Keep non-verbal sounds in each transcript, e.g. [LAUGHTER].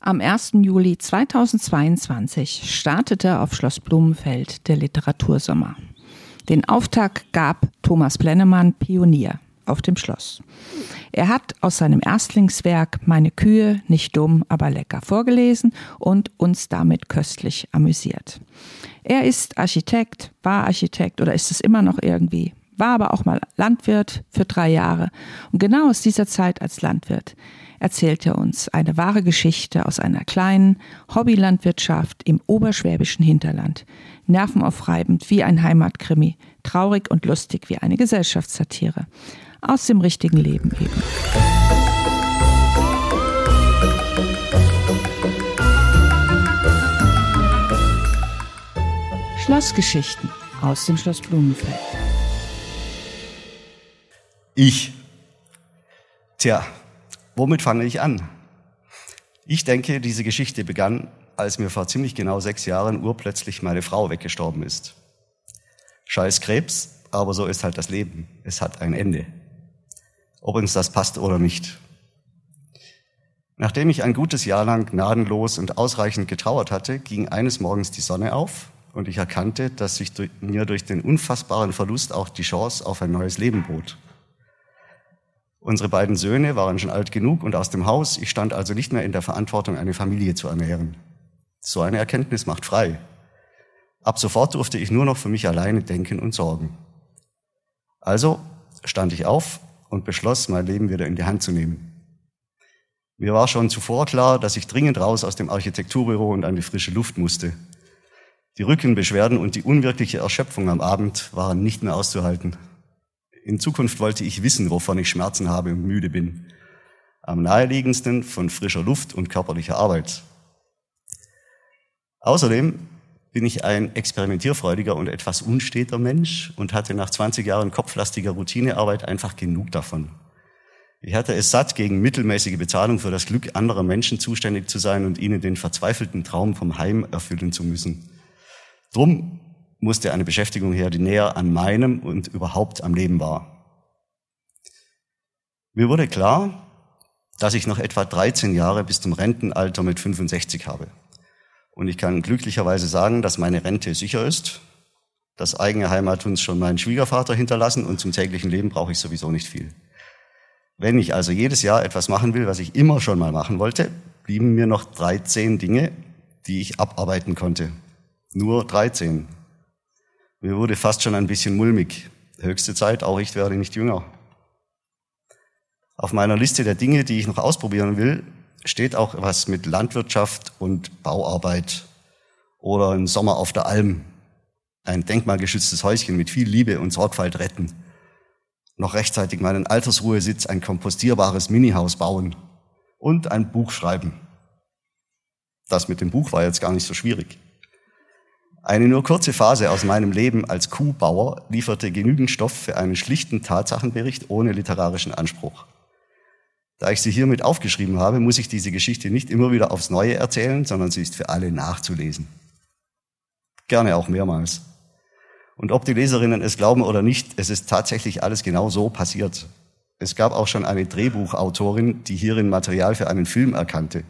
Am 1. Juli 2022 startete auf Schloss Blumenfeld der Literatursommer. Den Auftakt gab Thomas Plennemann Pionier auf dem Schloss. Er hat aus seinem Erstlingswerk Meine Kühe, nicht dumm, aber lecker vorgelesen und uns damit köstlich amüsiert. Er ist Architekt, war Architekt oder ist es immer noch irgendwie, war aber auch mal Landwirt für drei Jahre. Und genau aus dieser Zeit als Landwirt erzählt er uns eine wahre Geschichte aus einer kleinen Hobbylandwirtschaft im oberschwäbischen Hinterland. Nervenaufreibend wie ein Heimatkrimi, traurig und lustig wie eine Gesellschaftssatire. Aus dem richtigen Leben eben. Schlossgeschichten aus dem Schloss Blumenfeld. Ich. Tja, Womit fange ich an? Ich denke, diese Geschichte begann, als mir vor ziemlich genau sechs Jahren urplötzlich meine Frau weggestorben ist. Scheiß Krebs, aber so ist halt das Leben. Es hat ein Ende. Ob uns das passt oder nicht. Nachdem ich ein gutes Jahr lang gnadenlos und ausreichend getrauert hatte, ging eines Morgens die Sonne auf und ich erkannte, dass sich mir durch den unfassbaren Verlust auch die Chance auf ein neues Leben bot. Unsere beiden Söhne waren schon alt genug und aus dem Haus. Ich stand also nicht mehr in der Verantwortung, eine Familie zu ernähren. So eine Erkenntnis macht frei. Ab sofort durfte ich nur noch für mich alleine denken und sorgen. Also stand ich auf und beschloss, mein Leben wieder in die Hand zu nehmen. Mir war schon zuvor klar, dass ich dringend raus aus dem Architekturbüro und an die frische Luft musste. Die Rückenbeschwerden und die unwirkliche Erschöpfung am Abend waren nicht mehr auszuhalten. In Zukunft wollte ich wissen, wovon ich Schmerzen habe und müde bin. Am naheliegendsten von frischer Luft und körperlicher Arbeit. Außerdem bin ich ein experimentierfreudiger und etwas unsteter Mensch und hatte nach 20 Jahren kopflastiger Routinearbeit einfach genug davon. Ich hatte es satt, gegen mittelmäßige Bezahlung für das Glück anderer Menschen zuständig zu sein und ihnen den verzweifelten Traum vom Heim erfüllen zu müssen. Drum musste eine Beschäftigung her, die näher an meinem und überhaupt am Leben war. Mir wurde klar, dass ich noch etwa 13 Jahre bis zum Rentenalter mit 65 habe. Und ich kann glücklicherweise sagen, dass meine Rente sicher ist. Das eigene Heimat uns schon mein Schwiegervater hinterlassen und zum täglichen Leben brauche ich sowieso nicht viel. Wenn ich also jedes Jahr etwas machen will, was ich immer schon mal machen wollte, blieben mir noch 13 Dinge, die ich abarbeiten konnte. Nur 13. Mir wurde fast schon ein bisschen mulmig. Höchste Zeit, auch ich werde nicht jünger. Auf meiner Liste der Dinge, die ich noch ausprobieren will, steht auch was mit Landwirtschaft und Bauarbeit oder ein Sommer auf der Alm, ein denkmalgeschütztes Häuschen mit viel Liebe und Sorgfalt retten, noch rechtzeitig meinen Altersruhesitz, ein kompostierbares Minihaus bauen und ein Buch schreiben. Das mit dem Buch war jetzt gar nicht so schwierig. Eine nur kurze Phase aus meinem Leben als Kuhbauer lieferte genügend Stoff für einen schlichten Tatsachenbericht ohne literarischen Anspruch. Da ich sie hiermit aufgeschrieben habe, muss ich diese Geschichte nicht immer wieder aufs Neue erzählen, sondern sie ist für alle nachzulesen. Gerne auch mehrmals. Und ob die Leserinnen es glauben oder nicht, es ist tatsächlich alles genau so passiert. Es gab auch schon eine Drehbuchautorin, die hierin Material für einen Film erkannte.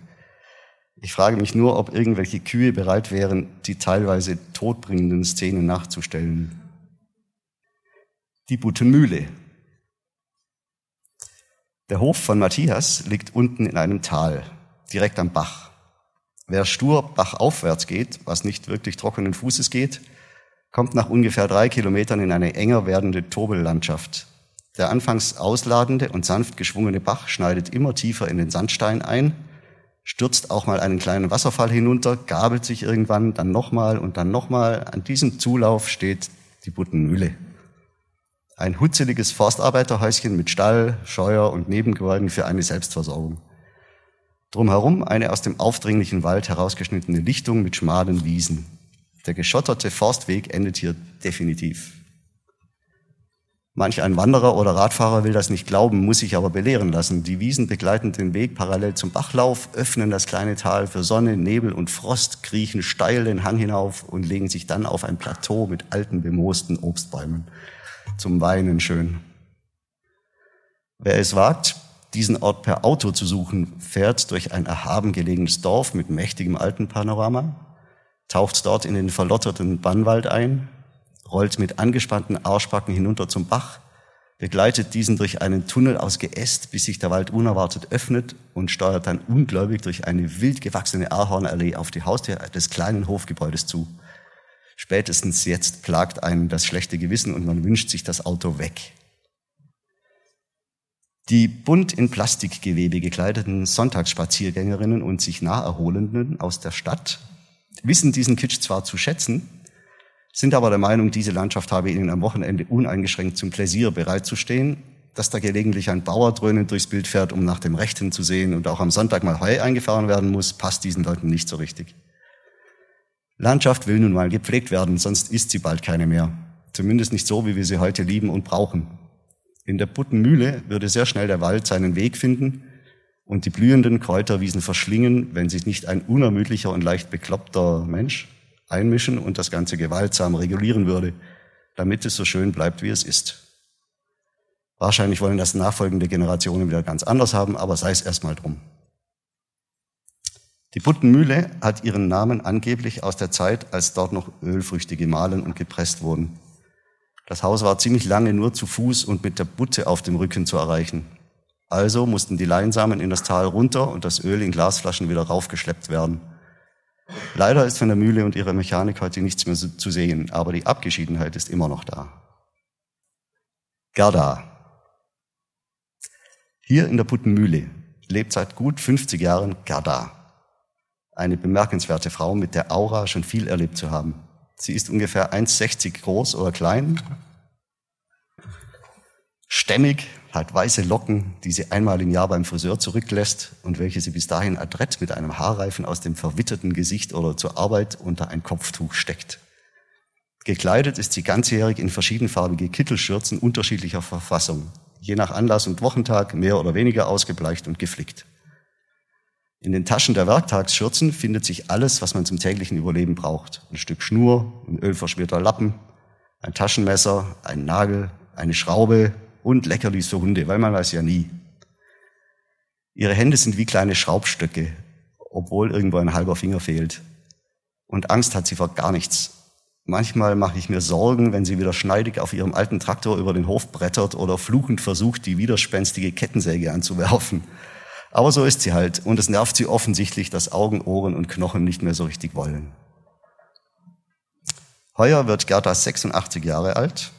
Ich frage mich nur, ob irgendwelche Kühe bereit wären, die teilweise todbringenden Szenen nachzustellen. Die Buttenmühle. Der Hof von Matthias liegt unten in einem Tal, direkt am Bach. Wer stur bachaufwärts geht, was nicht wirklich trockenen Fußes geht, kommt nach ungefähr drei Kilometern in eine enger werdende Tobellandschaft. Der anfangs ausladende und sanft geschwungene Bach schneidet immer tiefer in den Sandstein ein stürzt auch mal einen kleinen Wasserfall hinunter, gabelt sich irgendwann, dann nochmal und dann nochmal. An diesem Zulauf steht die Buttenmühle. Ein hutzeliges Forstarbeiterhäuschen mit Stall, Scheuer und Nebengebäuden für eine Selbstversorgung. Drumherum eine aus dem aufdringlichen Wald herausgeschnittene Lichtung mit schmalen Wiesen. Der geschotterte Forstweg endet hier definitiv. Manch ein Wanderer oder Radfahrer will das nicht glauben, muss sich aber belehren lassen. Die Wiesen begleiten den Weg parallel zum Bachlauf, öffnen das kleine Tal für Sonne, Nebel und Frost, kriechen steil den Hang hinauf und legen sich dann auf ein Plateau mit alten bemoosten Obstbäumen. Zum Weinen schön. Wer es wagt, diesen Ort per Auto zu suchen, fährt durch ein erhaben gelegenes Dorf mit mächtigem Alpenpanorama, taucht dort in den verlotterten Bannwald ein, rollt mit angespannten Arschbacken hinunter zum Bach, begleitet diesen durch einen Tunnel aus Geäst, bis sich der Wald unerwartet öffnet und steuert dann ungläubig durch eine wild gewachsene Ahornallee auf die Haustür des kleinen Hofgebäudes zu. Spätestens jetzt plagt einen das schlechte Gewissen und man wünscht sich das Auto weg. Die bunt in Plastikgewebe gekleideten Sonntagsspaziergängerinnen und sich Naherholenden aus der Stadt wissen diesen Kitsch zwar zu schätzen, sind aber der Meinung, diese Landschaft habe ihnen am Wochenende uneingeschränkt zum Pläsier bereitzustehen, dass da gelegentlich ein Bauer dröhnend durchs Bild fährt, um nach dem Rechten zu sehen und auch am Sonntag mal Heu eingefahren werden muss, passt diesen Leuten nicht so richtig. Landschaft will nun mal gepflegt werden, sonst ist sie bald keine mehr. Zumindest nicht so, wie wir sie heute lieben und brauchen. In der Buttenmühle würde sehr schnell der Wald seinen Weg finden und die blühenden Kräuterwiesen verschlingen, wenn sich nicht ein unermüdlicher und leicht bekloppter Mensch einmischen und das Ganze gewaltsam regulieren würde, damit es so schön bleibt, wie es ist. Wahrscheinlich wollen das nachfolgende Generationen wieder ganz anders haben, aber sei es erstmal drum. Die Buttenmühle hat ihren Namen angeblich aus der Zeit, als dort noch Ölfrüchte gemahlen und gepresst wurden. Das Haus war ziemlich lange nur zu Fuß und mit der Butte auf dem Rücken zu erreichen. Also mussten die Leinsamen in das Tal runter und das Öl in Glasflaschen wieder raufgeschleppt werden. Leider ist von der Mühle und ihrer Mechanik heute nichts mehr zu sehen, aber die Abgeschiedenheit ist immer noch da. Gerda. Hier in der Puttenmühle lebt seit gut 50 Jahren Gerda. Eine bemerkenswerte Frau mit der Aura, schon viel erlebt zu haben. Sie ist ungefähr 1,60 groß oder klein, stämmig, hat weiße Locken, die sie einmal im Jahr beim Friseur zurücklässt und welche sie bis dahin adrett mit einem Haarreifen aus dem verwitterten Gesicht oder zur Arbeit unter ein Kopftuch steckt. Gekleidet ist sie ganzjährig in verschiedenfarbige Kittelschürzen unterschiedlicher Verfassung, je nach Anlass und Wochentag mehr oder weniger ausgebleicht und geflickt. In den Taschen der Werktagsschürzen findet sich alles, was man zum täglichen Überleben braucht. Ein Stück Schnur, ein ölverschmierter Lappen, ein Taschenmesser, ein Nagel, eine Schraube und Leckerlis für Hunde, weil man weiß ja nie. Ihre Hände sind wie kleine Schraubstöcke, obwohl irgendwo ein halber Finger fehlt. Und Angst hat sie vor gar nichts. Manchmal mache ich mir Sorgen, wenn sie wieder schneidig auf ihrem alten Traktor über den Hof brettert oder fluchend versucht, die widerspenstige Kettensäge anzuwerfen. Aber so ist sie halt. Und es nervt sie offensichtlich, dass Augen, Ohren und Knochen nicht mehr so richtig wollen. Heuer wird Gerda 86 Jahre alt,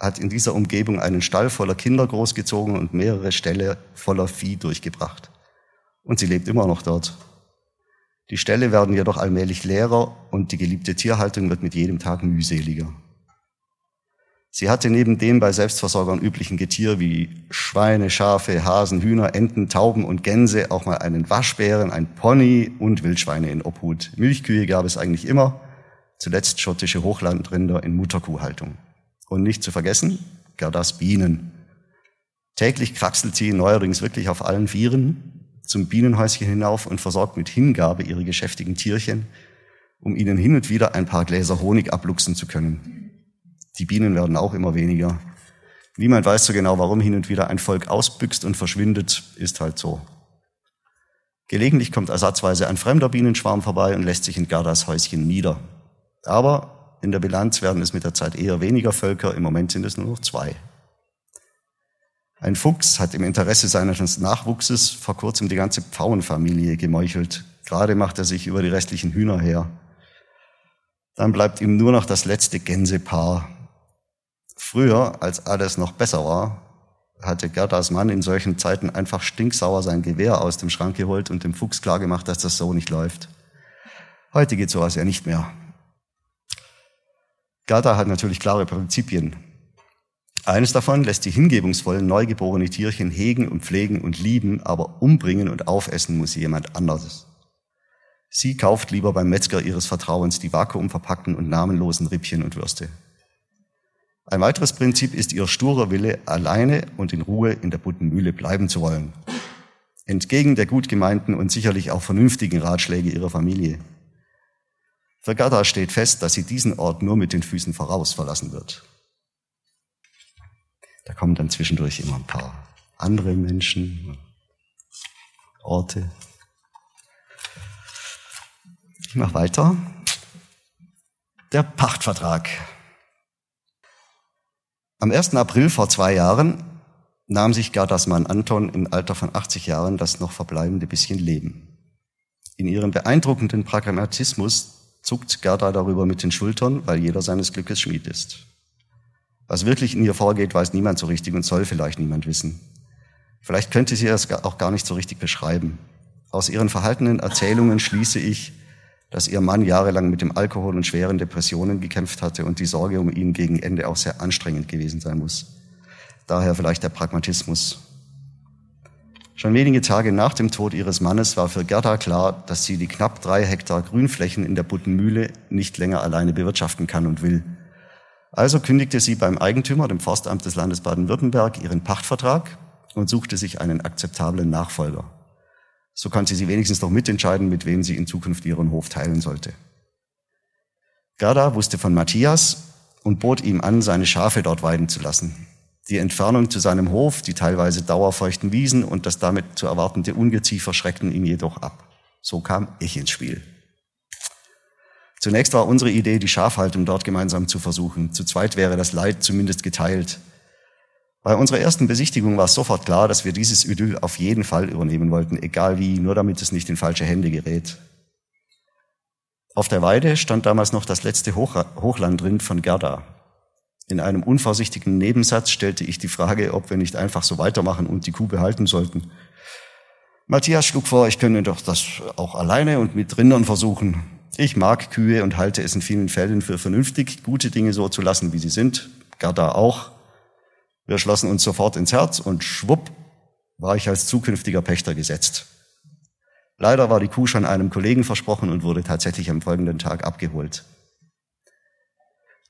hat in dieser Umgebung einen Stall voller Kinder großgezogen und mehrere Ställe voller Vieh durchgebracht. Und sie lebt immer noch dort. Die Ställe werden jedoch allmählich leerer und die geliebte Tierhaltung wird mit jedem Tag mühseliger. Sie hatte neben dem bei Selbstversorgern üblichen Getier wie Schweine, Schafe, Hasen, Hühner, Enten, Tauben und Gänse auch mal einen Waschbären, ein Pony und Wildschweine in Obhut. Milchkühe gab es eigentlich immer, zuletzt schottische Hochlandrinder in Mutterkuhhaltung. Und nicht zu vergessen, Gerdas Bienen. Täglich kraxelt sie neuerdings wirklich auf allen Vieren zum Bienenhäuschen hinauf und versorgt mit Hingabe ihre geschäftigen Tierchen, um ihnen hin und wieder ein paar Gläser Honig abluchsen zu können. Die Bienen werden auch immer weniger. Niemand weiß so genau, warum hin und wieder ein Volk ausbüchst und verschwindet, ist halt so. Gelegentlich kommt ersatzweise ein fremder Bienenschwarm vorbei und lässt sich in Gerdas Häuschen nieder. Aber in der Bilanz werden es mit der Zeit eher weniger Völker, im Moment sind es nur noch zwei. Ein Fuchs hat im Interesse seines Nachwuchses vor kurzem die ganze Pfauenfamilie gemeuchelt. Gerade macht er sich über die restlichen Hühner her. Dann bleibt ihm nur noch das letzte Gänsepaar, Früher, als alles noch besser war, hatte Gerdas Mann in solchen Zeiten einfach stinksauer sein Gewehr aus dem Schrank geholt und dem Fuchs klargemacht, dass das so nicht läuft. Heute geht sowas ja nicht mehr. Gerda hat natürlich klare Prinzipien. Eines davon lässt die hingebungsvollen neugeborene Tierchen hegen und pflegen und lieben, aber umbringen und aufessen muss jemand anderes. Sie kauft lieber beim Metzger ihres Vertrauens die vakuumverpackten und namenlosen Rippchen und Würste. Ein weiteres Prinzip ist ihr sturer Wille, alleine und in Ruhe in der bunten Mühle bleiben zu wollen. Entgegen der gut gemeinten und sicherlich auch vernünftigen Ratschläge ihrer Familie. Für Gerda steht fest, dass sie diesen Ort nur mit den Füßen voraus verlassen wird. Da kommen dann zwischendurch immer ein paar andere Menschen, Orte. Ich mache weiter. Der Pachtvertrag. Am 1. April vor zwei Jahren nahm sich Gerdas Mann Anton im Alter von 80 Jahren das noch verbleibende bisschen Leben. In ihrem beeindruckenden Pragmatismus zuckt Gerda darüber mit den Schultern, weil jeder seines Glückes Schmied ist. Was wirklich in ihr vorgeht, weiß niemand so richtig und soll vielleicht niemand wissen. Vielleicht könnte sie es auch gar nicht so richtig beschreiben. Aus ihren verhaltenen Erzählungen schließe ich, dass ihr Mann jahrelang mit dem Alkohol und schweren Depressionen gekämpft hatte und die Sorge um ihn gegen Ende auch sehr anstrengend gewesen sein muss. Daher vielleicht der Pragmatismus. Schon wenige Tage nach dem Tod ihres Mannes war für Gerda klar, dass sie die knapp drei Hektar Grünflächen in der Buttenmühle nicht länger alleine bewirtschaften kann und will. Also kündigte sie beim Eigentümer, dem Forstamt des Landes Baden-Württemberg, ihren Pachtvertrag und suchte sich einen akzeptablen Nachfolger. So konnte sie wenigstens noch mitentscheiden, mit wem sie in Zukunft ihren Hof teilen sollte. Gerda wusste von Matthias und bot ihm an, seine Schafe dort weiden zu lassen. Die Entfernung zu seinem Hof, die teilweise dauerfeuchten Wiesen und das damit zu erwartende Ungeziefer schreckten ihn jedoch ab. So kam ich ins Spiel. Zunächst war unsere Idee, die Schafhaltung dort gemeinsam zu versuchen. Zu zweit wäre das Leid zumindest geteilt. Bei unserer ersten Besichtigung war es sofort klar, dass wir dieses Idyll auf jeden Fall übernehmen wollten, egal wie, nur damit es nicht in falsche Hände gerät. Auf der Weide stand damals noch das letzte Hoch Hochlandrind von Gerda. In einem unvorsichtigen Nebensatz stellte ich die Frage, ob wir nicht einfach so weitermachen und die Kuh behalten sollten. Matthias schlug vor, ich könne doch das auch alleine und mit Rindern versuchen. Ich mag Kühe und halte es in vielen Fällen für vernünftig, gute Dinge so zu lassen, wie sie sind. Gerda auch. Wir schlossen uns sofort ins Herz und schwupp war ich als zukünftiger Pächter gesetzt. Leider war die Kuh schon einem Kollegen versprochen und wurde tatsächlich am folgenden Tag abgeholt.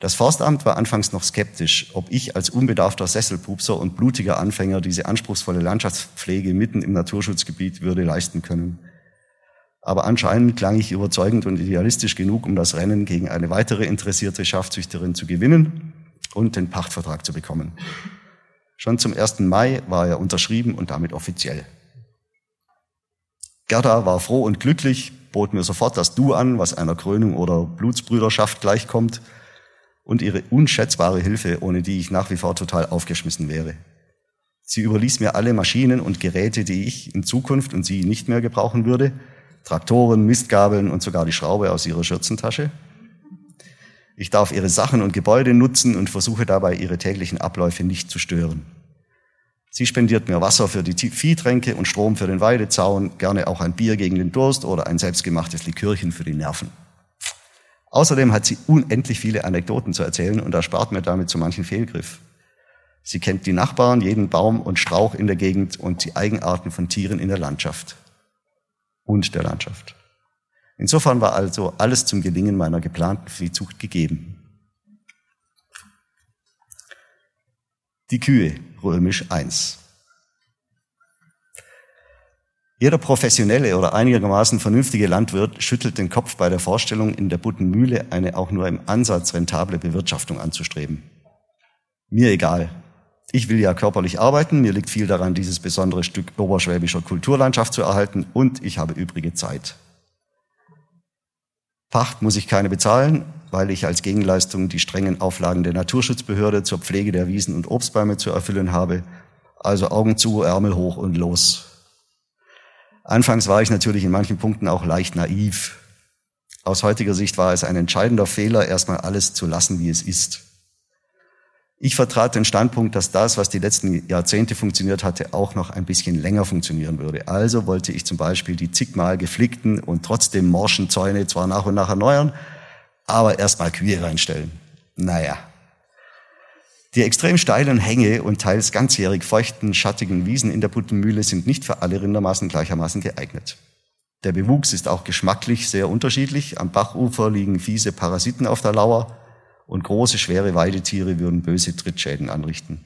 Das Forstamt war anfangs noch skeptisch, ob ich als unbedarfter Sesselpupser und blutiger Anfänger diese anspruchsvolle Landschaftspflege mitten im Naturschutzgebiet würde leisten können. Aber anscheinend klang ich überzeugend und idealistisch genug, um das Rennen gegen eine weitere interessierte Schafzüchterin zu gewinnen und den Pachtvertrag zu bekommen. Schon zum 1. Mai war er unterschrieben und damit offiziell. Gerda war froh und glücklich, bot mir sofort das Du an, was einer Krönung oder Blutsbrüderschaft gleichkommt, und ihre unschätzbare Hilfe, ohne die ich nach wie vor total aufgeschmissen wäre. Sie überließ mir alle Maschinen und Geräte, die ich in Zukunft und sie nicht mehr gebrauchen würde, Traktoren, Mistgabeln und sogar die Schraube aus ihrer Schürzentasche. Ich darf ihre Sachen und Gebäude nutzen und versuche dabei, ihre täglichen Abläufe nicht zu stören. Sie spendiert mir Wasser für die Viehtränke und Strom für den Weidezaun, gerne auch ein Bier gegen den Durst oder ein selbstgemachtes Likörchen für die Nerven. Außerdem hat sie unendlich viele Anekdoten zu erzählen und erspart mir damit so manchen Fehlgriff. Sie kennt die Nachbarn, jeden Baum und Strauch in der Gegend und die Eigenarten von Tieren in der Landschaft und der Landschaft. Insofern war also alles zum Gelingen meiner geplanten Viehzucht gegeben. Die Kühe, römisch 1. Jeder professionelle oder einigermaßen vernünftige Landwirt schüttelt den Kopf bei der Vorstellung, in der Buttenmühle eine auch nur im Ansatz rentable Bewirtschaftung anzustreben. Mir egal. Ich will ja körperlich arbeiten, mir liegt viel daran, dieses besondere Stück oberschwäbischer Kulturlandschaft zu erhalten und ich habe übrige Zeit. Pacht muss ich keine bezahlen, weil ich als Gegenleistung die strengen Auflagen der Naturschutzbehörde zur Pflege der Wiesen und Obstbäume zu erfüllen habe. Also Augen zu, Ärmel hoch und los. Anfangs war ich natürlich in manchen Punkten auch leicht naiv. Aus heutiger Sicht war es ein entscheidender Fehler, erstmal alles zu lassen, wie es ist. Ich vertrat den Standpunkt, dass das, was die letzten Jahrzehnte funktioniert hatte, auch noch ein bisschen länger funktionieren würde. Also wollte ich zum Beispiel die zigmal geflickten und trotzdem morschen Zäune zwar nach und nach erneuern, aber erstmal Kühe reinstellen. Naja. Die extrem steilen Hänge und teils ganzjährig feuchten, schattigen Wiesen in der Puttenmühle sind nicht für alle Rindermaßen gleichermaßen geeignet. Der Bewuchs ist auch geschmacklich sehr unterschiedlich. Am Bachufer liegen fiese Parasiten auf der Lauer und große, schwere Weidetiere würden böse Trittschäden anrichten.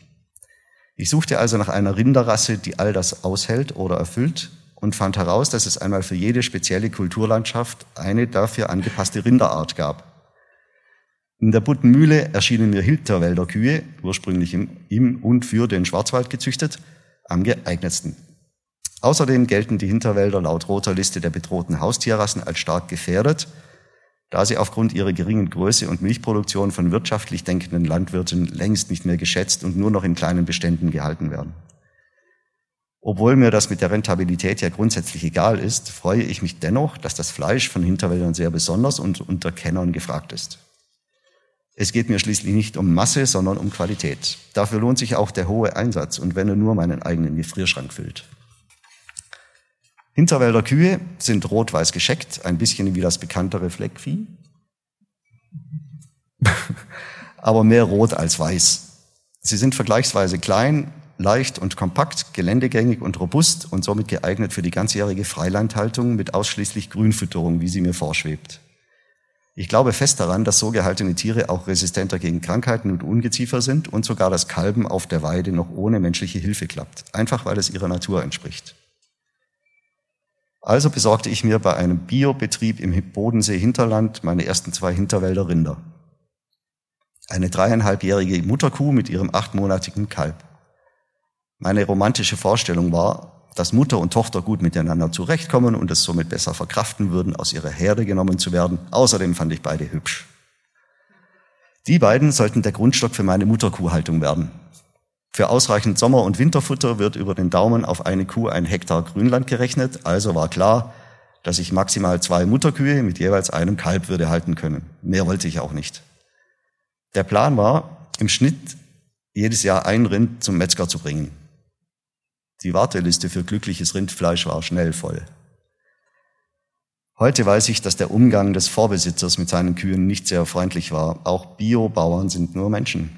Ich suchte also nach einer Rinderrasse, die all das aushält oder erfüllt und fand heraus, dass es einmal für jede spezielle Kulturlandschaft eine dafür angepasste Rinderart gab. In der Buttenmühle erschienen mir Hilterwälder Kühe, ursprünglich im, im und für den Schwarzwald gezüchtet, am geeignetsten. Außerdem gelten die Hinterwälder laut roter Liste der bedrohten Haustierrassen als stark gefährdet, da sie aufgrund ihrer geringen Größe und Milchproduktion von wirtschaftlich denkenden Landwirten längst nicht mehr geschätzt und nur noch in kleinen Beständen gehalten werden. Obwohl mir das mit der Rentabilität ja grundsätzlich egal ist, freue ich mich dennoch, dass das Fleisch von Hinterwäldern sehr besonders und unter Kennern gefragt ist. Es geht mir schließlich nicht um Masse, sondern um Qualität. Dafür lohnt sich auch der hohe Einsatz und wenn er nur meinen eigenen Gefrierschrank füllt. Hinterwälder Kühe sind rot-weiß gescheckt, ein bisschen wie das bekanntere Fleckvieh, [LAUGHS] aber mehr rot als weiß. Sie sind vergleichsweise klein, leicht und kompakt, geländegängig und robust und somit geeignet für die ganzjährige Freilandhaltung mit ausschließlich Grünfütterung, wie sie mir vorschwebt. Ich glaube fest daran, dass so gehaltene Tiere auch resistenter gegen Krankheiten und Ungeziefer sind und sogar das Kalben auf der Weide noch ohne menschliche Hilfe klappt, einfach weil es ihrer Natur entspricht. Also besorgte ich mir bei einem Biobetrieb im Bodensee Hinterland meine ersten zwei Hinterwälder Rinder. Eine dreieinhalbjährige Mutterkuh mit ihrem achtmonatigen Kalb. Meine romantische Vorstellung war, dass Mutter und Tochter gut miteinander zurechtkommen und es somit besser verkraften würden, aus ihrer Herde genommen zu werden. Außerdem fand ich beide hübsch. Die beiden sollten der Grundstock für meine Mutterkuhhaltung werden. Für ausreichend Sommer- und Winterfutter wird über den Daumen auf eine Kuh ein Hektar Grünland gerechnet, also war klar, dass ich maximal zwei Mutterkühe mit jeweils einem Kalb würde halten können. Mehr wollte ich auch nicht. Der Plan war, im Schnitt jedes Jahr ein Rind zum Metzger zu bringen. Die Warteliste für glückliches Rindfleisch war schnell voll. Heute weiß ich, dass der Umgang des Vorbesitzers mit seinen Kühen nicht sehr freundlich war. Auch Biobauern sind nur Menschen.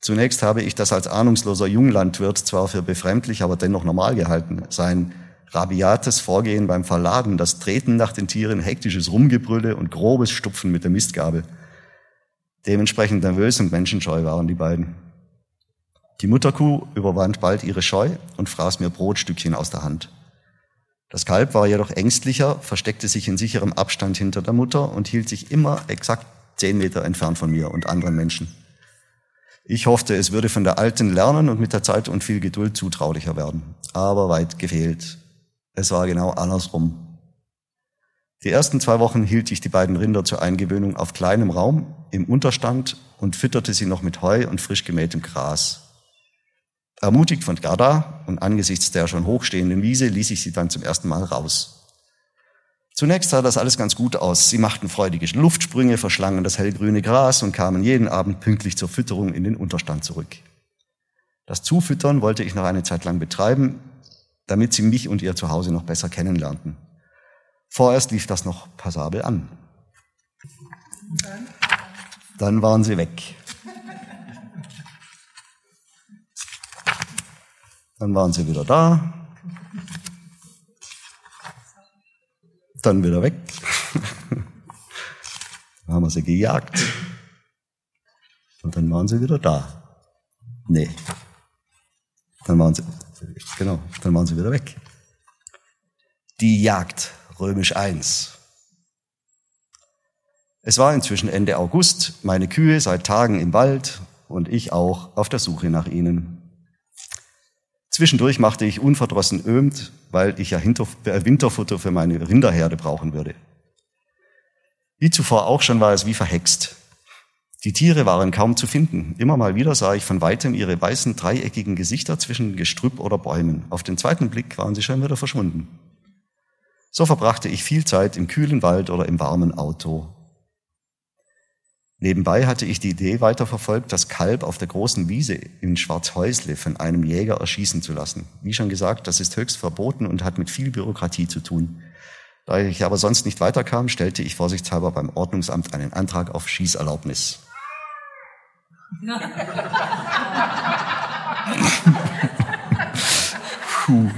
Zunächst habe ich das als ahnungsloser Junglandwirt zwar für befremdlich, aber dennoch normal gehalten. Sein rabiates Vorgehen beim Verladen, das Treten nach den Tieren, hektisches Rumgebrülle und grobes Stupfen mit der Mistgabel. Dementsprechend nervös und menschenscheu waren die beiden. Die Mutterkuh überwand bald ihre Scheu und fraß mir Brotstückchen aus der Hand. Das Kalb war jedoch ängstlicher, versteckte sich in sicherem Abstand hinter der Mutter und hielt sich immer exakt zehn Meter entfernt von mir und anderen Menschen. Ich hoffte, es würde von der Alten lernen und mit der Zeit und viel Geduld zutraulicher werden. Aber weit gefehlt. Es war genau andersrum. Die ersten zwei Wochen hielt ich die beiden Rinder zur Eingewöhnung auf kleinem Raum im Unterstand und fütterte sie noch mit Heu und frisch gemähtem Gras. Ermutigt von Gerda und angesichts der schon hochstehenden Wiese ließ ich sie dann zum ersten Mal raus. Zunächst sah das alles ganz gut aus. Sie machten freudige Luftsprünge, verschlangen das hellgrüne Gras und kamen jeden Abend pünktlich zur Fütterung in den Unterstand zurück. Das Zufüttern wollte ich noch eine Zeit lang betreiben, damit sie mich und ihr Zuhause noch besser kennenlernten. Vorerst lief das noch passabel an. Dann waren sie weg. Dann waren sie wieder da. dann wieder weg. dann [LAUGHS] haben wir sie gejagt. Und dann waren sie wieder da. Nee. Dann waren sie, genau, dann waren sie wieder weg. Die Jagd, römisch 1. Es war inzwischen Ende August, meine Kühe seit Tagen im Wald und ich auch auf der Suche nach ihnen. Zwischendurch machte ich unverdrossen ömt, weil ich ja äh, Winterfutter für meine Rinderherde brauchen würde. Wie zuvor auch schon war es wie verhext. Die Tiere waren kaum zu finden. Immer mal wieder sah ich von weitem ihre weißen, dreieckigen Gesichter zwischen Gestrüpp oder Bäumen. Auf den zweiten Blick waren sie schon wieder verschwunden. So verbrachte ich viel Zeit im kühlen Wald oder im warmen Auto. Nebenbei hatte ich die Idee weiterverfolgt, das Kalb auf der großen Wiese in Schwarzhäusle von einem Jäger erschießen zu lassen. Wie schon gesagt, das ist höchst verboten und hat mit viel Bürokratie zu tun. Da ich aber sonst nicht weiterkam, stellte ich vorsichtshalber beim Ordnungsamt einen Antrag auf Schießerlaubnis. [LAUGHS] [LAUGHS] [LAUGHS] Puh.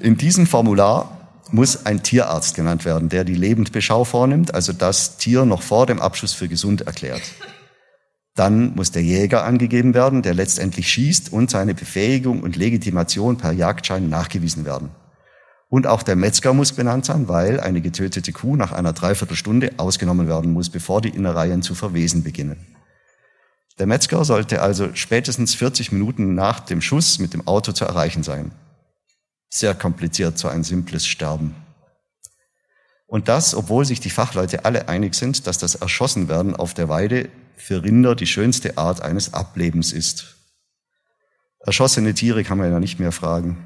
In diesem Formular muss ein Tierarzt genannt werden, der die Lebendbeschau vornimmt, also das Tier noch vor dem Abschuss für gesund erklärt. Dann muss der Jäger angegeben werden, der letztendlich schießt und seine Befähigung und Legitimation per Jagdschein nachgewiesen werden. Und auch der Metzger muss benannt sein, weil eine getötete Kuh nach einer Dreiviertelstunde ausgenommen werden muss, bevor die Innereien zu verwesen beginnen. Der Metzger sollte also spätestens 40 Minuten nach dem Schuss mit dem Auto zu erreichen sein. Sehr kompliziert, so ein simples Sterben. Und das, obwohl sich die Fachleute alle einig sind, dass das Erschossenwerden auf der Weide für Rinder die schönste Art eines Ablebens ist. Erschossene Tiere kann man ja nicht mehr fragen.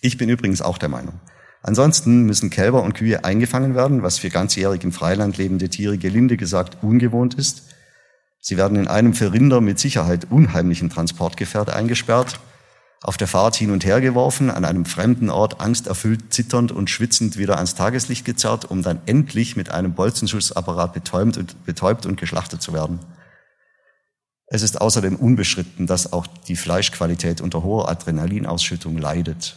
Ich bin übrigens auch der Meinung. Ansonsten müssen Kälber und Kühe eingefangen werden, was für ganzjährig im Freiland lebende Tiere gelinde gesagt ungewohnt ist. Sie werden in einem für Rinder mit Sicherheit unheimlichen Transportgefährt eingesperrt auf der Fahrt hin und her geworfen, an einem fremden Ort angsterfüllt, zitternd und schwitzend wieder ans Tageslicht gezerrt, um dann endlich mit einem Bolzenschussapparat betäubt und, betäubt und geschlachtet zu werden. Es ist außerdem unbeschritten, dass auch die Fleischqualität unter hoher Adrenalinausschüttung leidet.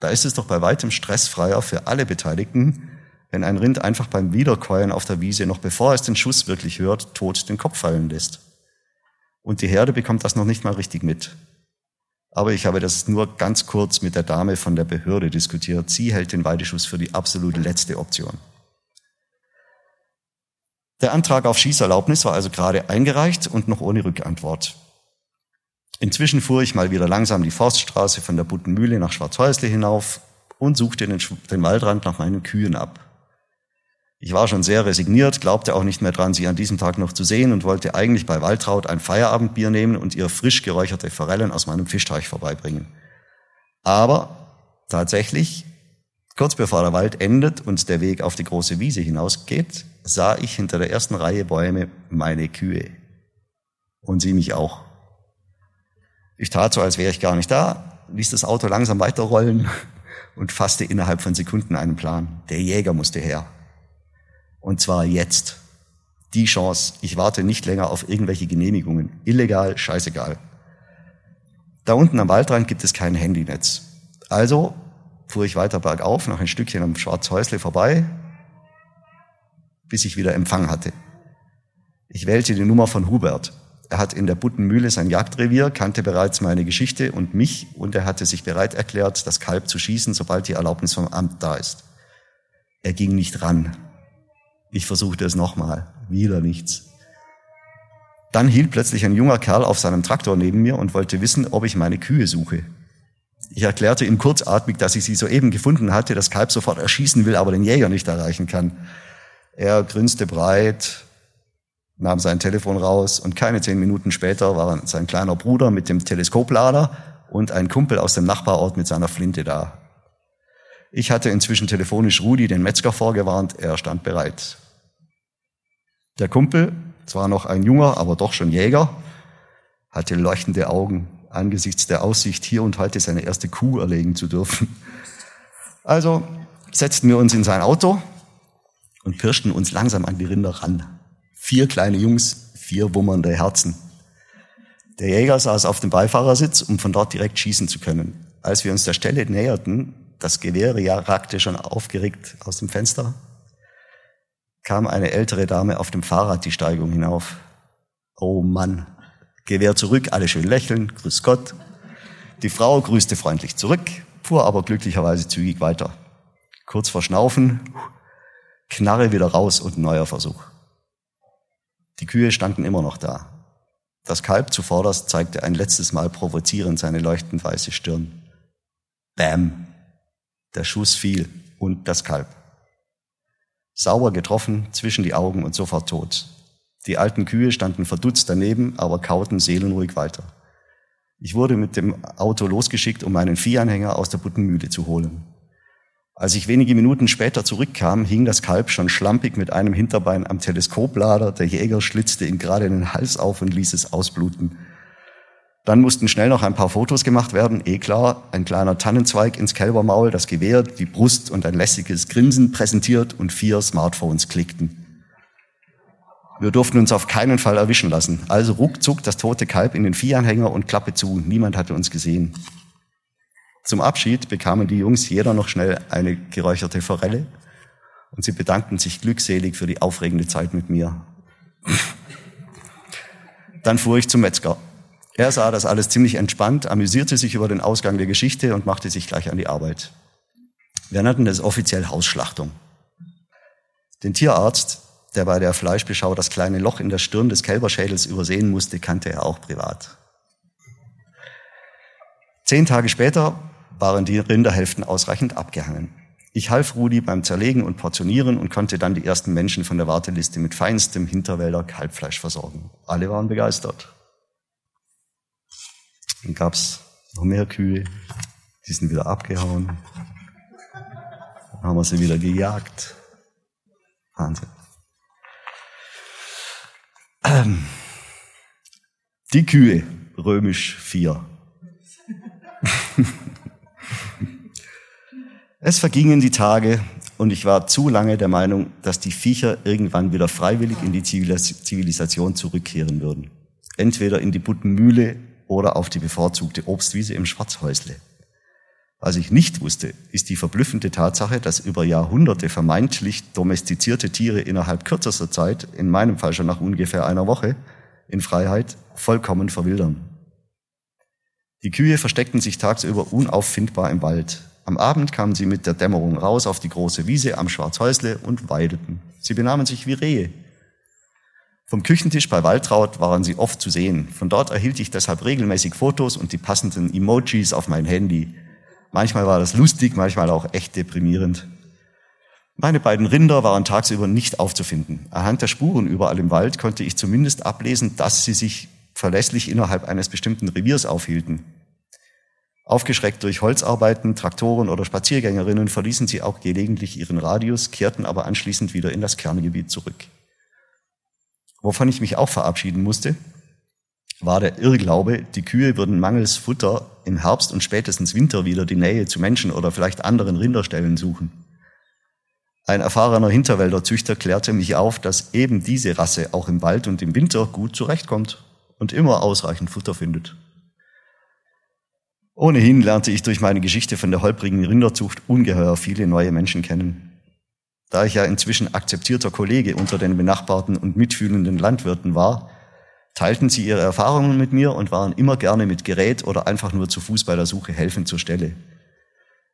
Da ist es doch bei weitem stressfreier für alle Beteiligten, wenn ein Rind einfach beim Wiederkäuen auf der Wiese, noch bevor es den Schuss wirklich hört, tot den Kopf fallen lässt. Und die Herde bekommt das noch nicht mal richtig mit. Aber ich habe das nur ganz kurz mit der Dame von der Behörde diskutiert. Sie hält den Weideschuss für die absolut letzte Option. Der Antrag auf Schießerlaubnis war also gerade eingereicht und noch ohne Rückantwort. Inzwischen fuhr ich mal wieder langsam die Forststraße von der Buttenmühle nach Schwarzhäusle hinauf und suchte den, den Waldrand nach meinen Kühen ab. Ich war schon sehr resigniert, glaubte auch nicht mehr dran, sie an diesem Tag noch zu sehen und wollte eigentlich bei Waltraud ein Feierabendbier nehmen und ihr frisch geräucherte Forellen aus meinem Fischteich vorbeibringen. Aber tatsächlich, kurz bevor der Wald endet und der Weg auf die große Wiese hinausgeht, sah ich hinter der ersten Reihe Bäume meine Kühe. Und sie mich auch. Ich tat so, als wäre ich gar nicht da, ließ das Auto langsam weiterrollen [LAUGHS] und fasste innerhalb von Sekunden einen Plan. Der Jäger musste her. Und zwar jetzt. Die Chance. Ich warte nicht länger auf irgendwelche Genehmigungen. Illegal, scheißegal. Da unten am Waldrand gibt es kein Handynetz. Also fuhr ich weiter bergauf, noch ein Stückchen am Schwarzhäusle vorbei, bis ich wieder Empfang hatte. Ich wählte die Nummer von Hubert. Er hat in der Buttenmühle sein Jagdrevier, kannte bereits meine Geschichte und mich und er hatte sich bereit erklärt, das Kalb zu schießen, sobald die Erlaubnis vom Amt da ist. Er ging nicht ran. Ich versuchte es nochmal. Wieder nichts. Dann hielt plötzlich ein junger Kerl auf seinem Traktor neben mir und wollte wissen, ob ich meine Kühe suche. Ich erklärte ihm kurzatmig, dass ich sie soeben gefunden hatte, das Kalb sofort erschießen will, aber den Jäger nicht erreichen kann. Er grinste breit, nahm sein Telefon raus und keine zehn Minuten später waren sein kleiner Bruder mit dem Teleskoplader und ein Kumpel aus dem Nachbarort mit seiner Flinte da. Ich hatte inzwischen telefonisch Rudi, den Metzger, vorgewarnt, er stand bereit. Der Kumpel, zwar noch ein junger, aber doch schon Jäger, hatte leuchtende Augen angesichts der Aussicht, hier und heute seine erste Kuh erlegen zu dürfen. Also setzten wir uns in sein Auto und pirschten uns langsam an die Rinder ran. Vier kleine Jungs, vier wummernde Herzen. Der Jäger saß auf dem Beifahrersitz, um von dort direkt schießen zu können. Als wir uns der Stelle näherten, das Gewehr ja ragte schon aufgeregt aus dem Fenster, kam eine ältere Dame auf dem Fahrrad die Steigung hinauf. Oh Mann, Gewehr zurück, alle schön lächeln, grüß Gott. Die Frau grüßte freundlich zurück, fuhr aber glücklicherweise zügig weiter. Kurz vor Schnaufen, Knarre wieder raus und neuer Versuch. Die Kühe standen immer noch da. Das Kalb zuvorderst zeigte ein letztes Mal provozierend seine leuchtend weiße Stirn. Bäm, der Schuss fiel und das Kalb. Sauber getroffen, zwischen die Augen und sofort tot. Die alten Kühe standen verdutzt daneben, aber kauten seelenruhig weiter. Ich wurde mit dem Auto losgeschickt, um meinen Viehanhänger aus der Buttenmühle zu holen. Als ich wenige Minuten später zurückkam, hing das Kalb schon schlampig mit einem Hinterbein am Teleskoplader. Der Jäger schlitzte ihm gerade den Hals auf und ließ es ausbluten. Dann mussten schnell noch ein paar Fotos gemacht werden. Eh klar, ein kleiner Tannenzweig ins Kälbermaul, das Gewehr, die Brust und ein lässiges Grinsen präsentiert und vier Smartphones klickten. Wir durften uns auf keinen Fall erwischen lassen. Also ruckzuck das tote Kalb in den Viehanhänger und Klappe zu. Niemand hatte uns gesehen. Zum Abschied bekamen die Jungs jeder noch schnell eine geräucherte Forelle und sie bedankten sich glückselig für die aufregende Zeit mit mir. Dann fuhr ich zum Metzger. Er sah das alles ziemlich entspannt, amüsierte sich über den Ausgang der Geschichte und machte sich gleich an die Arbeit. Wir nannten das offiziell Hausschlachtung. Den Tierarzt, der bei der Fleischbeschau das kleine Loch in der Stirn des Kälberschädels übersehen musste, kannte er auch privat. Zehn Tage später waren die Rinderhälften ausreichend abgehangen. Ich half Rudi beim Zerlegen und Portionieren und konnte dann die ersten Menschen von der Warteliste mit feinstem Hinterwälder Kalbfleisch versorgen. Alle waren begeistert. Dann gab's noch mehr Kühe, die sind wieder abgehauen. Dann haben wir sie wieder gejagt. Wahnsinn. Ähm, die Kühe, römisch 4. [LAUGHS] Es vergingen die Tage und ich war zu lange der Meinung, dass die Viecher irgendwann wieder freiwillig in die Zivilisation zurückkehren würden. Entweder in die Buttenmühle oder auf die bevorzugte Obstwiese im Schwarzhäusle. Was ich nicht wusste, ist die verblüffende Tatsache, dass über Jahrhunderte vermeintlich domestizierte Tiere innerhalb kürzester Zeit, in meinem Fall schon nach ungefähr einer Woche, in Freiheit vollkommen verwildern. Die Kühe versteckten sich tagsüber unauffindbar im Wald, am Abend kamen sie mit der Dämmerung raus auf die große Wiese am Schwarzhäusle und weideten. Sie benahmen sich wie Rehe. Vom Küchentisch bei Waltraud waren sie oft zu sehen. Von dort erhielt ich deshalb regelmäßig Fotos und die passenden Emojis auf mein Handy. Manchmal war das lustig, manchmal auch echt deprimierend. Meine beiden Rinder waren tagsüber nicht aufzufinden. Anhand der Spuren überall im Wald konnte ich zumindest ablesen, dass sie sich verlässlich innerhalb eines bestimmten Reviers aufhielten. Aufgeschreckt durch Holzarbeiten, Traktoren oder Spaziergängerinnen verließen sie auch gelegentlich ihren Radius, kehrten aber anschließend wieder in das Kerngebiet zurück. Wovon ich mich auch verabschieden musste, war der Irrglaube, die Kühe würden mangels Futter im Herbst und spätestens Winter wieder die Nähe zu Menschen oder vielleicht anderen Rinderstellen suchen. Ein erfahrener Hinterwälderzüchter klärte mich auf, dass eben diese Rasse auch im Wald und im Winter gut zurechtkommt und immer ausreichend Futter findet. Ohnehin lernte ich durch meine Geschichte von der holprigen Rinderzucht ungeheuer viele neue Menschen kennen. Da ich ja inzwischen akzeptierter Kollege unter den benachbarten und mitfühlenden Landwirten war, teilten sie ihre Erfahrungen mit mir und waren immer gerne mit Gerät oder einfach nur zu Fuß bei der Suche helfend zur Stelle.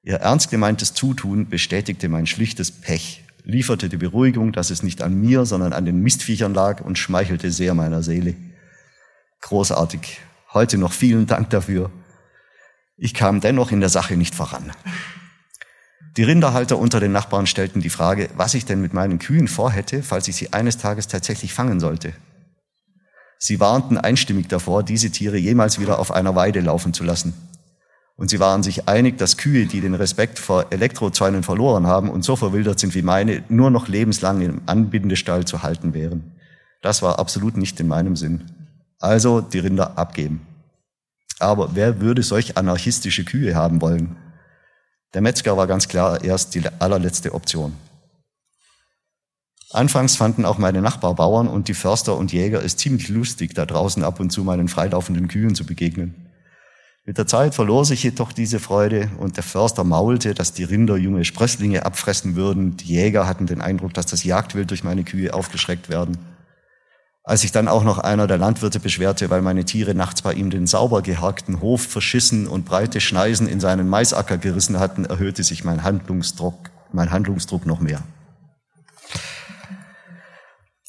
Ihr ernst gemeintes Zutun bestätigte mein schlichtes Pech, lieferte die Beruhigung, dass es nicht an mir, sondern an den Mistviechern lag und schmeichelte sehr meiner Seele. Großartig. Heute noch vielen Dank dafür. Ich kam dennoch in der Sache nicht voran. Die Rinderhalter unter den Nachbarn stellten die Frage, was ich denn mit meinen Kühen vorhätte, falls ich sie eines Tages tatsächlich fangen sollte. Sie warnten einstimmig davor, diese Tiere jemals wieder auf einer Weide laufen zu lassen. Und sie waren sich einig, dass Kühe, die den Respekt vor Elektrozäunen verloren haben und so verwildert sind wie meine, nur noch lebenslang im Anbindestall zu halten wären. Das war absolut nicht in meinem Sinn. Also die Rinder abgeben. Aber wer würde solch anarchistische Kühe haben wollen? Der Metzger war ganz klar erst die allerletzte Option. Anfangs fanden auch meine Nachbarbauern und die Förster und Jäger es ziemlich lustig, da draußen ab und zu meinen freilaufenden Kühen zu begegnen. Mit der Zeit verlor sich jedoch diese Freude und der Förster maulte, dass die Rinder junge Sprösslinge abfressen würden. Die Jäger hatten den Eindruck, dass das Jagdwild durch meine Kühe aufgeschreckt werden. Als sich dann auch noch einer der Landwirte beschwerte, weil meine Tiere nachts bei ihm den sauber geharkten Hof verschissen und breite Schneisen in seinen Maisacker gerissen hatten, erhöhte sich mein Handlungsdruck, mein Handlungsdruck noch mehr.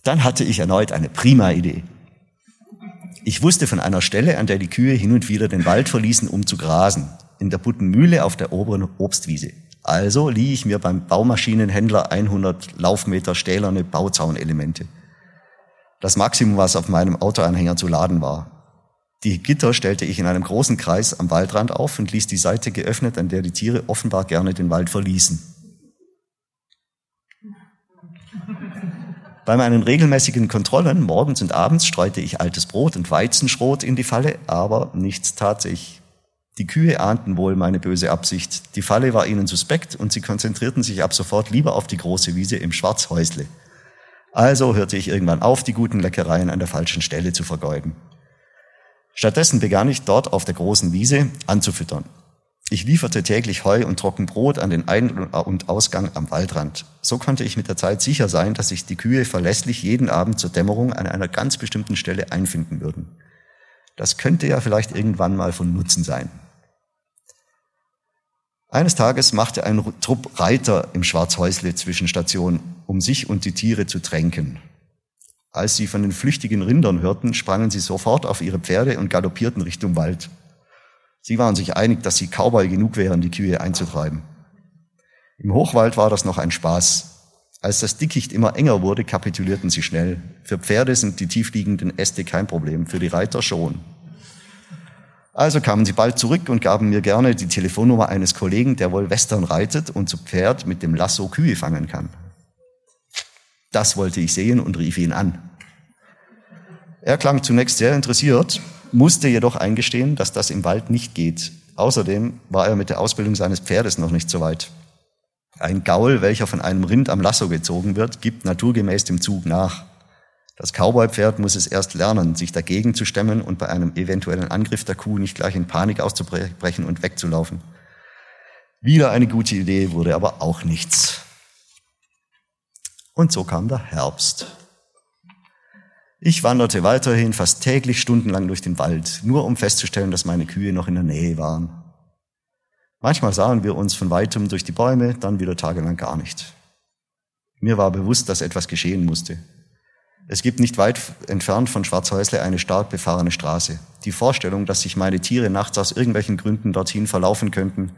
Dann hatte ich erneut eine prima Idee. Ich wusste von einer Stelle, an der die Kühe hin und wieder den Wald verließen, um zu grasen, in der Buttenmühle auf der oberen Obstwiese. Also lieh ich mir beim Baumaschinenhändler 100 Laufmeter stählerne Bauzaunelemente das Maximum, was auf meinem Autoanhänger zu laden war. Die Gitter stellte ich in einem großen Kreis am Waldrand auf und ließ die Seite geöffnet, an der die Tiere offenbar gerne den Wald verließen. Bei meinen regelmäßigen Kontrollen morgens und abends streute ich altes Brot und Weizenschrot in die Falle, aber nichts tat sich. Die Kühe ahnten wohl meine böse Absicht. Die Falle war ihnen suspekt und sie konzentrierten sich ab sofort lieber auf die große Wiese im Schwarzhäusle. Also hörte ich irgendwann auf, die guten Leckereien an der falschen Stelle zu vergeuden. Stattdessen begann ich dort auf der großen Wiese anzufüttern. Ich lieferte täglich Heu und Trockenbrot an den Ein- und Ausgang am Waldrand. So konnte ich mit der Zeit sicher sein, dass sich die Kühe verlässlich jeden Abend zur Dämmerung an einer ganz bestimmten Stelle einfinden würden. Das könnte ja vielleicht irgendwann mal von Nutzen sein. Eines Tages machte ein Trupp Reiter im Schwarzhäusle Zwischenstation, um sich und die Tiere zu tränken. Als sie von den flüchtigen Rindern hörten, sprangen sie sofort auf ihre Pferde und galoppierten Richtung Wald. Sie waren sich einig, dass sie Cowboy genug wären, die Kühe einzutreiben. Im Hochwald war das noch ein Spaß. Als das Dickicht immer enger wurde, kapitulierten sie schnell. Für Pferde sind die tiefliegenden Äste kein Problem, für die Reiter schon. Also kamen sie bald zurück und gaben mir gerne die Telefonnummer eines Kollegen, der wohl Western reitet und zu Pferd mit dem Lasso Kühe fangen kann. Das wollte ich sehen und rief ihn an. Er klang zunächst sehr interessiert, musste jedoch eingestehen, dass das im Wald nicht geht. Außerdem war er mit der Ausbildung seines Pferdes noch nicht so weit. Ein Gaul, welcher von einem Rind am Lasso gezogen wird, gibt naturgemäß dem Zug nach. Das Cowboy-Pferd muss es erst lernen, sich dagegen zu stemmen und bei einem eventuellen Angriff der Kuh nicht gleich in Panik auszubrechen und wegzulaufen. Wieder eine gute Idee, wurde aber auch nichts. Und so kam der Herbst. Ich wanderte weiterhin fast täglich stundenlang durch den Wald, nur um festzustellen, dass meine Kühe noch in der Nähe waren. Manchmal sahen wir uns von weitem durch die Bäume, dann wieder tagelang gar nicht. Mir war bewusst, dass etwas geschehen musste. Es gibt nicht weit entfernt von Schwarzhäusle eine stark befahrene Straße. Die Vorstellung, dass sich meine Tiere nachts aus irgendwelchen Gründen dorthin verlaufen könnten,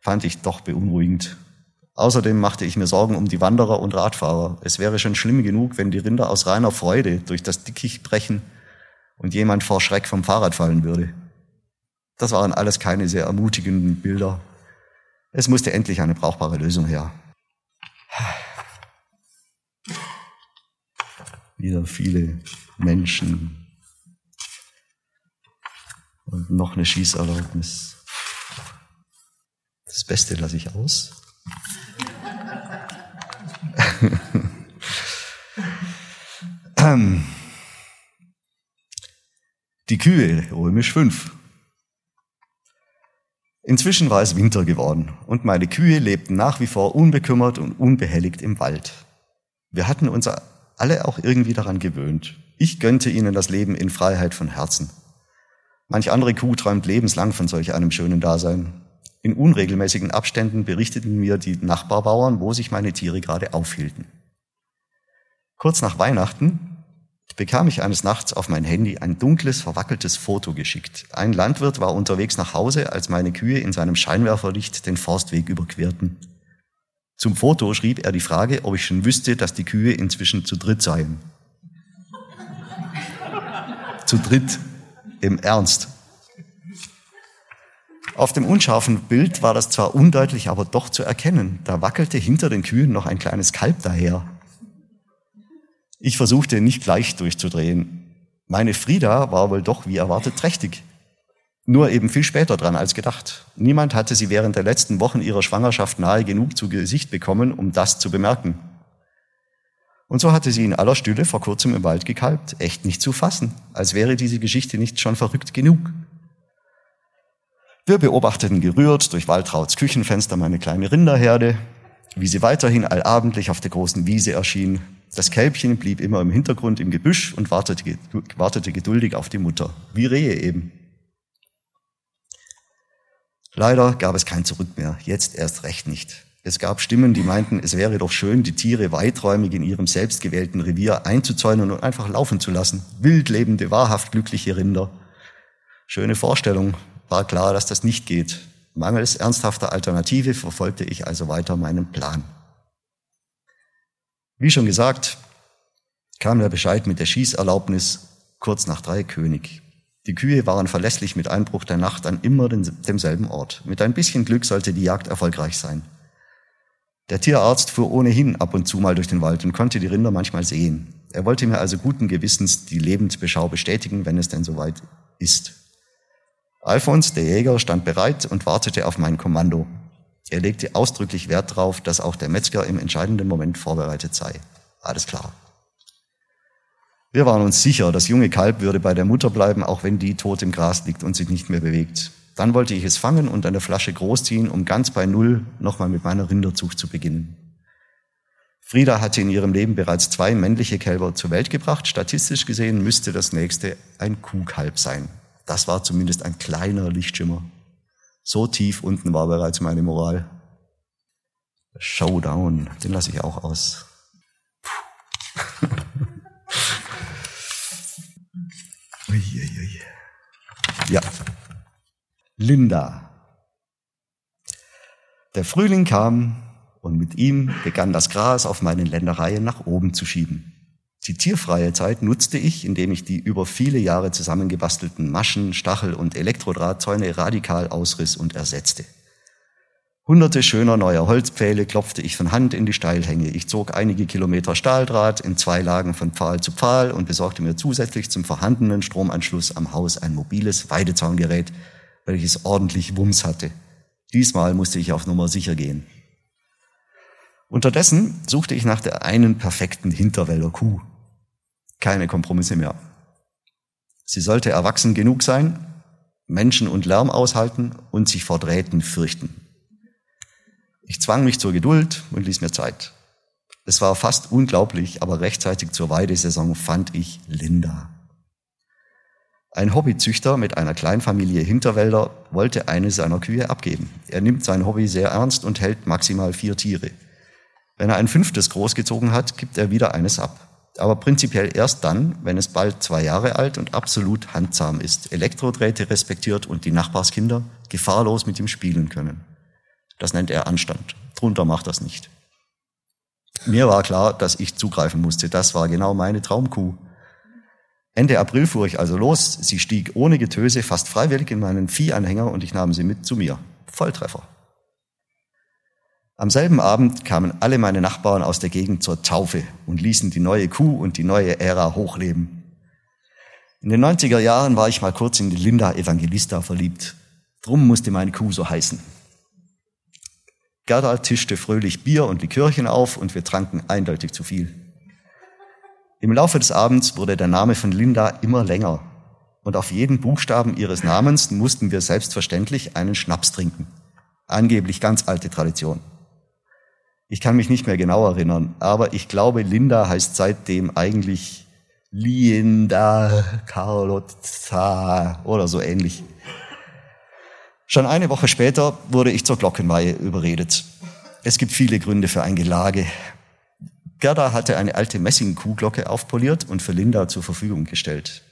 fand ich doch beunruhigend. Außerdem machte ich mir Sorgen um die Wanderer und Radfahrer. Es wäre schon schlimm genug, wenn die Rinder aus reiner Freude durch das Dickicht brechen und jemand vor Schreck vom Fahrrad fallen würde. Das waren alles keine sehr ermutigenden Bilder. Es musste endlich eine brauchbare Lösung her. Wieder viele Menschen und noch eine Schießerlaubnis. Das Beste lasse ich aus. [LAUGHS] Die Kühe, römisch 5. Inzwischen war es Winter geworden und meine Kühe lebten nach wie vor unbekümmert und unbehelligt im Wald. Wir hatten unser alle auch irgendwie daran gewöhnt. Ich gönnte ihnen das Leben in Freiheit von Herzen. Manch andere Kuh träumt lebenslang von solch einem schönen Dasein. In unregelmäßigen Abständen berichteten mir die Nachbarbauern, wo sich meine Tiere gerade aufhielten. Kurz nach Weihnachten bekam ich eines Nachts auf mein Handy ein dunkles, verwackeltes Foto geschickt. Ein Landwirt war unterwegs nach Hause, als meine Kühe in seinem Scheinwerferlicht den Forstweg überquerten. Zum Foto schrieb er die Frage, ob ich schon wüsste, dass die Kühe inzwischen zu dritt seien. zu dritt. Im Ernst. Auf dem unscharfen Bild war das zwar undeutlich, aber doch zu erkennen. Da wackelte hinter den Kühen noch ein kleines Kalb daher. Ich versuchte nicht gleich durchzudrehen. Meine Frieda war wohl doch wie erwartet trächtig nur eben viel später dran als gedacht. Niemand hatte sie während der letzten Wochen ihrer Schwangerschaft nahe genug zu Gesicht bekommen, um das zu bemerken. Und so hatte sie in aller Stille vor kurzem im Wald gekalbt, echt nicht zu fassen, als wäre diese Geschichte nicht schon verrückt genug. Wir beobachteten gerührt durch Waltrauts Küchenfenster meine kleine Rinderherde, wie sie weiterhin allabendlich auf der großen Wiese erschien. Das Kälbchen blieb immer im Hintergrund im Gebüsch und wartete, wartete geduldig auf die Mutter, wie Rehe eben. Leider gab es kein Zurück mehr, jetzt erst recht nicht. Es gab Stimmen, die meinten, es wäre doch schön, die Tiere weiträumig in ihrem selbstgewählten Revier einzuzäunen und einfach laufen zu lassen. Wildlebende, wahrhaft glückliche Rinder. Schöne Vorstellung, war klar, dass das nicht geht. Mangels ernsthafter Alternative verfolgte ich also weiter meinen Plan. Wie schon gesagt, kam der Bescheid mit der Schießerlaubnis kurz nach drei König. Die Kühe waren verlässlich mit Einbruch der Nacht an immer demselben Ort. Mit ein bisschen Glück sollte die Jagd erfolgreich sein. Der Tierarzt fuhr ohnehin ab und zu mal durch den Wald und konnte die Rinder manchmal sehen. Er wollte mir also guten Gewissens die Lebensbeschau bestätigen, wenn es denn soweit ist. Alfons, der Jäger, stand bereit und wartete auf mein Kommando. Er legte ausdrücklich Wert darauf, dass auch der Metzger im entscheidenden Moment vorbereitet sei. Alles klar. Wir waren uns sicher, das junge Kalb würde bei der Mutter bleiben, auch wenn die tot im Gras liegt und sich nicht mehr bewegt. Dann wollte ich es fangen und eine Flasche großziehen, um ganz bei Null nochmal mit meiner Rinderzucht zu beginnen. Frieda hatte in ihrem Leben bereits zwei männliche Kälber zur Welt gebracht. Statistisch gesehen müsste das nächste ein Kuhkalb sein. Das war zumindest ein kleiner Lichtschimmer. So tief unten war bereits meine Moral. Showdown, den lasse ich auch aus. [LAUGHS] ja. Linda. Der Frühling kam und mit ihm begann das Gras auf meinen Ländereien nach oben zu schieben. Die tierfreie Zeit nutzte ich, indem ich die über viele Jahre zusammengebastelten Maschen, Stachel und Elektrodrahtzäune radikal ausriss und ersetzte. Hunderte schöner neuer Holzpfähle klopfte ich von Hand in die Steilhänge. Ich zog einige Kilometer Stahldraht in zwei Lagen von Pfahl zu Pfahl und besorgte mir zusätzlich zum vorhandenen Stromanschluss am Haus ein mobiles Weidezaungerät, welches ordentlich Wumms hatte. Diesmal musste ich auf Nummer sicher gehen. Unterdessen suchte ich nach der einen perfekten Hinterwälder Kuh. Keine Kompromisse mehr. Sie sollte erwachsen genug sein, Menschen und Lärm aushalten und sich vor Drähten fürchten. Ich zwang mich zur Geduld und ließ mir Zeit. Es war fast unglaublich, aber rechtzeitig zur Weidesaison fand ich Linda. Ein Hobbyzüchter mit einer Kleinfamilie Hinterwälder wollte eine seiner Kühe abgeben. Er nimmt sein Hobby sehr ernst und hält maximal vier Tiere. Wenn er ein fünftes großgezogen hat, gibt er wieder eines ab. Aber prinzipiell erst dann, wenn es bald zwei Jahre alt und absolut handzahm ist, Elektrodrähte respektiert und die Nachbarskinder gefahrlos mit ihm spielen können. Das nennt er Anstand. Drunter macht das nicht. Mir war klar, dass ich zugreifen musste. Das war genau meine Traumkuh. Ende April fuhr ich also los. Sie stieg ohne Getöse fast freiwillig in meinen Viehanhänger und ich nahm sie mit zu mir. Volltreffer. Am selben Abend kamen alle meine Nachbarn aus der Gegend zur Taufe und ließen die neue Kuh und die neue Ära hochleben. In den 90er Jahren war ich mal kurz in die Linda Evangelista verliebt. Drum musste meine Kuh so heißen. Gerda tischte fröhlich Bier und Likörchen auf und wir tranken eindeutig zu viel. Im Laufe des Abends wurde der Name von Linda immer länger und auf jeden Buchstaben ihres Namens mussten wir selbstverständlich einen Schnaps trinken. Angeblich ganz alte Tradition. Ich kann mich nicht mehr genau erinnern, aber ich glaube, Linda heißt seitdem eigentlich Linda Carlotta oder so ähnlich. Schon eine Woche später wurde ich zur Glockenweihe überredet. Es gibt viele Gründe für ein Gelage. Gerda hatte eine alte Messingkuhglocke aufpoliert und für Linda zur Verfügung gestellt.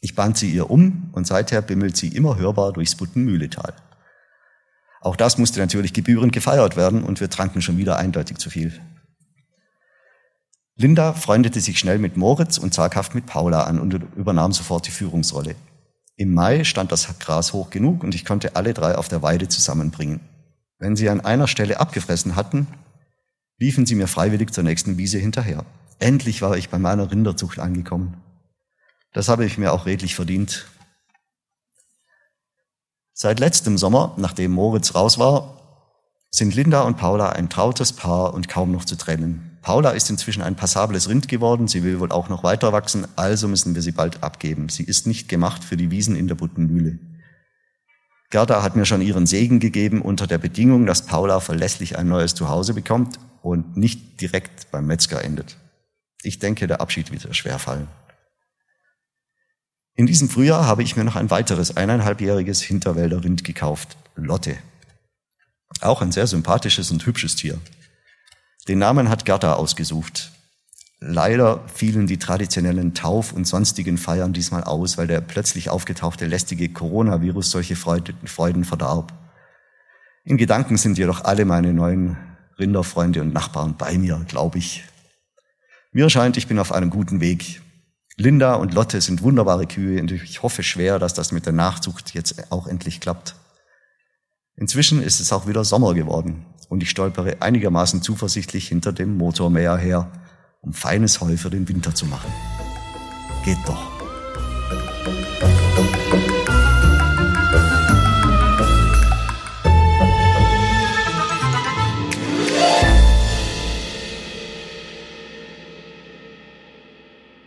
Ich band sie ihr um und seither bimmelt sie immer hörbar durchs Buttenmühletal. Auch das musste natürlich gebührend gefeiert werden und wir tranken schon wieder eindeutig zu viel. Linda freundete sich schnell mit Moritz und zaghaft mit Paula an und übernahm sofort die Führungsrolle. Im Mai stand das Gras hoch genug und ich konnte alle drei auf der Weide zusammenbringen. Wenn sie an einer Stelle abgefressen hatten, liefen sie mir freiwillig zur nächsten Wiese hinterher. Endlich war ich bei meiner Rinderzucht angekommen. Das habe ich mir auch redlich verdient. Seit letztem Sommer, nachdem Moritz raus war, sind Linda und Paula ein trautes Paar und kaum noch zu trennen. Paula ist inzwischen ein passables Rind geworden, sie will wohl auch noch weiter wachsen, also müssen wir sie bald abgeben. Sie ist nicht gemacht für die Wiesen in der Buttenmühle. Gerda hat mir schon ihren Segen gegeben unter der Bedingung, dass Paula verlässlich ein neues Zuhause bekommt und nicht direkt beim Metzger endet. Ich denke, der Abschied wird ihr schwerfallen. In diesem Frühjahr habe ich mir noch ein weiteres eineinhalbjähriges Hinterwälder Rind gekauft, Lotte. Auch ein sehr sympathisches und hübsches Tier. Den Namen hat Gerda ausgesucht. Leider fielen die traditionellen Tauf- und sonstigen Feiern diesmal aus, weil der plötzlich aufgetauchte lästige Coronavirus solche Freuden verdarb. In Gedanken sind jedoch alle meine neuen Rinderfreunde und Nachbarn bei mir, glaube ich. Mir scheint, ich bin auf einem guten Weg. Linda und Lotte sind wunderbare Kühe und ich hoffe schwer, dass das mit der Nachzucht jetzt auch endlich klappt. Inzwischen ist es auch wieder Sommer geworden und ich stolpere einigermaßen zuversichtlich hinter dem Motormäher her, um feines Heu für den Winter zu machen. Geht doch.